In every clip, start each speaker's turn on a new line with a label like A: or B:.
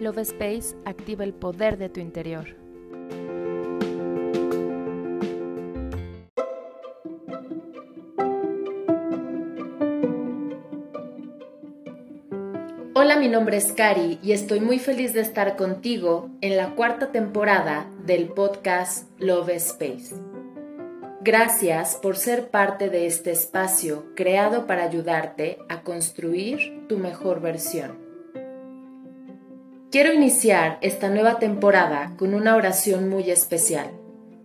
A: Love Space activa el poder de tu interior.
B: Hola, mi nombre es Cari y estoy muy feliz de estar contigo en la cuarta temporada del podcast Love Space. Gracias por ser parte de este espacio creado para ayudarte a construir tu mejor versión. Quiero iniciar esta nueva temporada con una oración muy especial,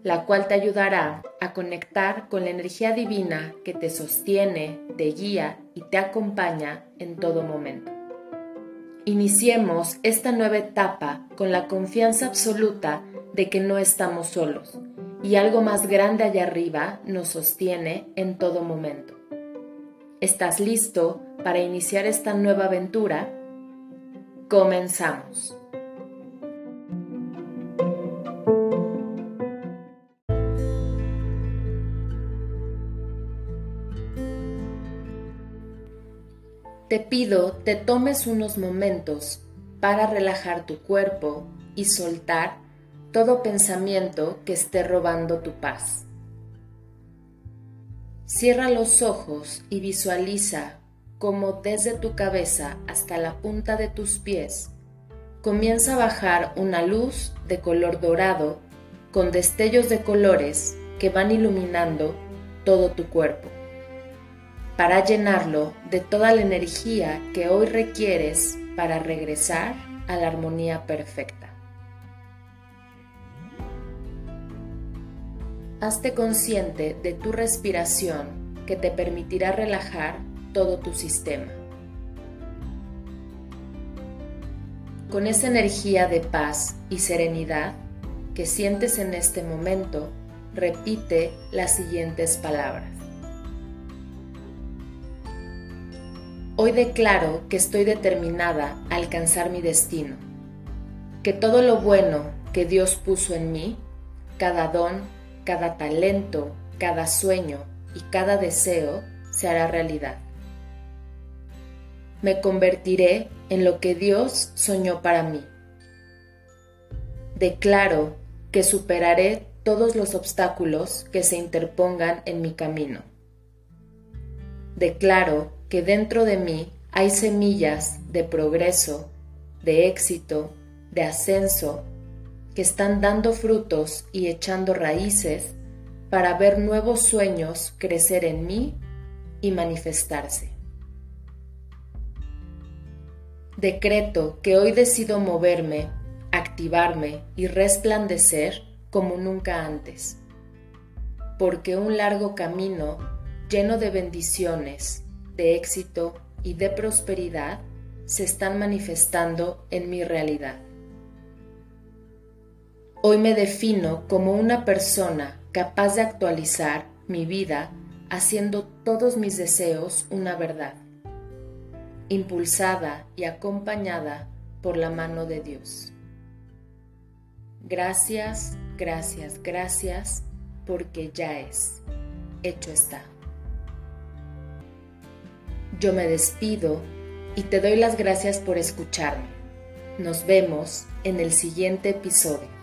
B: la cual te ayudará a conectar con la energía divina que te sostiene, te guía y te acompaña en todo momento. Iniciemos esta nueva etapa con la confianza absoluta de que no estamos solos y algo más grande allá arriba nos sostiene en todo momento. ¿Estás listo para iniciar esta nueva aventura? Comenzamos. Te pido te tomes unos momentos para relajar tu cuerpo y soltar todo pensamiento que esté robando tu paz. Cierra los ojos y visualiza como desde tu cabeza hasta la punta de tus pies comienza a bajar una luz de color dorado con destellos de colores que van iluminando todo tu cuerpo, para llenarlo de toda la energía que hoy requieres para regresar a la armonía perfecta. Hazte consciente de tu respiración que te permitirá relajar todo tu sistema. Con esa energía de paz y serenidad que sientes en este momento, repite las siguientes palabras. Hoy declaro que estoy determinada a alcanzar mi destino, que todo lo bueno que Dios puso en mí, cada don, cada talento, cada sueño y cada deseo, se hará realidad me convertiré en lo que Dios soñó para mí. Declaro que superaré todos los obstáculos que se interpongan en mi camino. Declaro que dentro de mí hay semillas de progreso, de éxito, de ascenso, que están dando frutos y echando raíces para ver nuevos sueños crecer en mí y manifestarse. Decreto que hoy decido moverme, activarme y resplandecer como nunca antes, porque un largo camino lleno de bendiciones, de éxito y de prosperidad se están manifestando en mi realidad. Hoy me defino como una persona capaz de actualizar mi vida haciendo todos mis deseos una verdad impulsada y acompañada por la mano de Dios. Gracias, gracias, gracias, porque ya es, hecho está. Yo me despido y te doy las gracias por escucharme. Nos vemos en el siguiente episodio.